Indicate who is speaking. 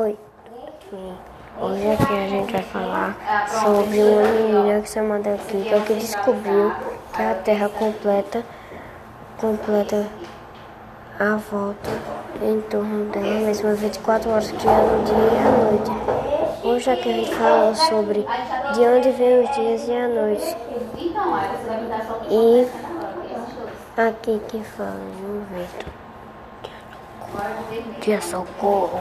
Speaker 1: Oi. Hoje aqui a gente vai falar sobre uma menina que se chama Kika que descobriu que a Terra completa completa a volta em torno dela mesma 24 horas que é o dia e a noite. Hoje aqui a gente fala sobre de onde vem os dias e a noite. E aqui que fala, o vento Dia socorro.